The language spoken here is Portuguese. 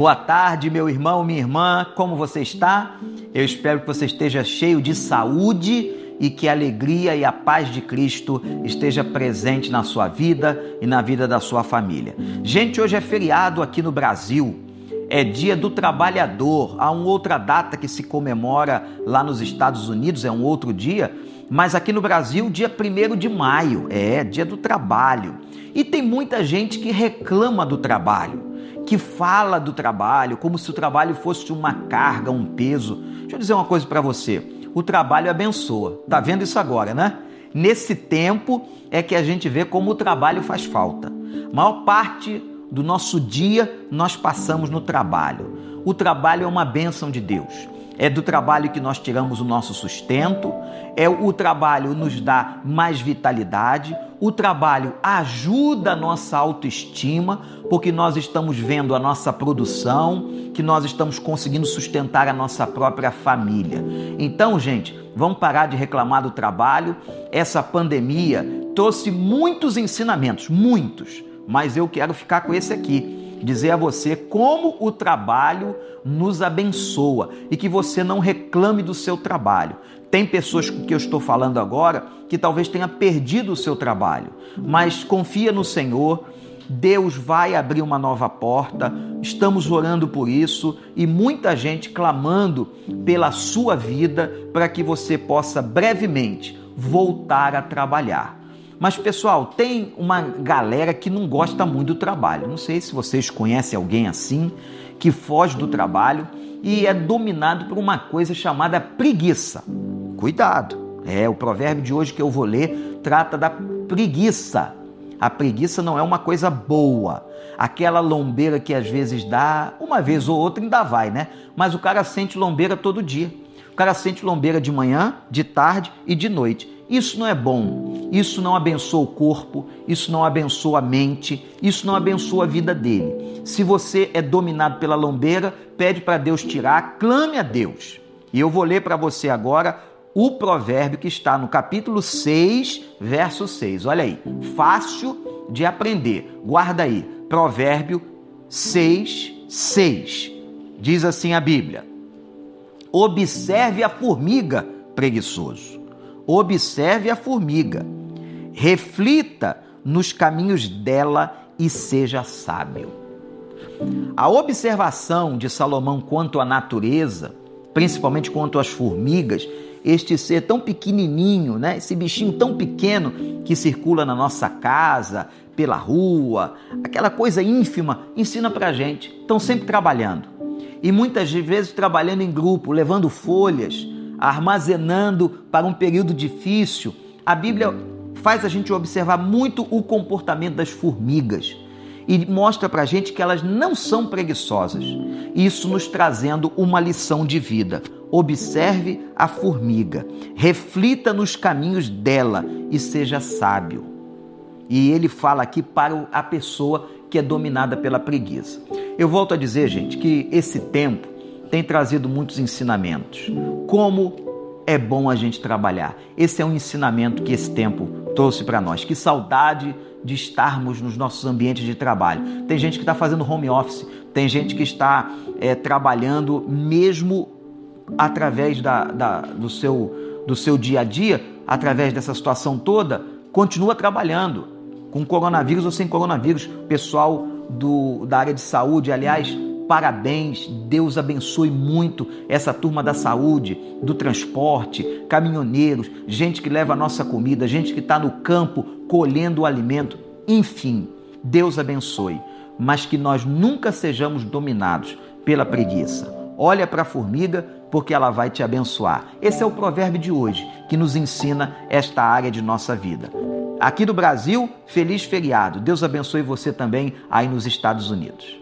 Boa tarde, meu irmão, minha irmã, como você está? Eu espero que você esteja cheio de saúde e que a alegria e a paz de Cristo esteja presente na sua vida e na vida da sua família. Gente, hoje é feriado aqui no Brasil. É dia do trabalhador. Há uma outra data que se comemora lá nos Estados Unidos, é um outro dia, mas aqui no Brasil, dia 1 de maio, é dia do trabalho. E tem muita gente que reclama do trabalho que fala do trabalho como se o trabalho fosse uma carga, um peso. Deixa eu dizer uma coisa para você: o trabalho abençoa. Tá vendo isso agora, né? Nesse tempo é que a gente vê como o trabalho faz falta. A maior parte do nosso dia nós passamos no trabalho. O trabalho é uma bênção de Deus. É do trabalho que nós tiramos o nosso sustento, é o trabalho nos dá mais vitalidade, o trabalho ajuda a nossa autoestima, porque nós estamos vendo a nossa produção, que nós estamos conseguindo sustentar a nossa própria família. Então, gente, vamos parar de reclamar do trabalho. Essa pandemia trouxe muitos ensinamentos, muitos, mas eu quero ficar com esse aqui dizer a você como o trabalho nos abençoa e que você não reclame do seu trabalho. Tem pessoas com que eu estou falando agora que talvez tenha perdido o seu trabalho, mas confia no Senhor. Deus vai abrir uma nova porta, estamos orando por isso e muita gente clamando pela sua vida para que você possa brevemente voltar a trabalhar. Mas, pessoal, tem uma galera que não gosta muito do trabalho. Não sei se vocês conhecem alguém assim, que foge do trabalho e é dominado por uma coisa chamada preguiça. Cuidado! É, o provérbio de hoje que eu vou ler trata da preguiça. A preguiça não é uma coisa boa. Aquela lombeira que às vezes dá, uma vez ou outra ainda vai, né? Mas o cara sente lombeira todo dia. Cara sente lombeira de manhã, de tarde e de noite. Isso não é bom, isso não abençoa o corpo, isso não abençoa a mente, isso não abençoa a vida dele. Se você é dominado pela lombeira, pede para Deus tirar, clame a Deus. E eu vou ler para você agora o provérbio que está no capítulo 6, verso 6. Olha aí, fácil de aprender. Guarda aí, provérbio 6, 6. Diz assim a Bíblia: Observe a formiga, preguiçoso observe a formiga, reflita nos caminhos dela e seja sábio. A observação de Salomão quanto à natureza, principalmente quanto às formigas, este ser tão pequenininho, né? Esse bichinho tão pequeno que circula na nossa casa, pela rua, aquela coisa ínfima, ensina pra gente. Estão sempre trabalhando. E muitas vezes trabalhando em grupo, levando folhas, armazenando para um período difícil. A Bíblia faz a gente observar muito o comportamento das formigas e mostra para a gente que elas não são preguiçosas. Isso nos trazendo uma lição de vida. Observe a formiga, reflita nos caminhos dela e seja sábio. E ele fala aqui para a pessoa que é dominada pela preguiça. Eu volto a dizer, gente, que esse tempo tem trazido muitos ensinamentos. Como é bom a gente trabalhar. Esse é um ensinamento que esse tempo trouxe para nós. Que saudade de estarmos nos nossos ambientes de trabalho. Tem gente que está fazendo home office, tem gente que está é, trabalhando mesmo através da, da, do, seu, do seu dia a dia, através dessa situação toda, continua trabalhando, com coronavírus ou sem coronavírus. Pessoal do, da área de saúde, aliás, Parabéns, Deus abençoe muito essa turma da saúde, do transporte, caminhoneiros, gente que leva a nossa comida, gente que está no campo colhendo o alimento, enfim, Deus abençoe, mas que nós nunca sejamos dominados pela preguiça. Olha para a formiga, porque ela vai te abençoar. Esse é o provérbio de hoje que nos ensina esta área de nossa vida. Aqui do Brasil, feliz feriado. Deus abençoe você também aí nos Estados Unidos.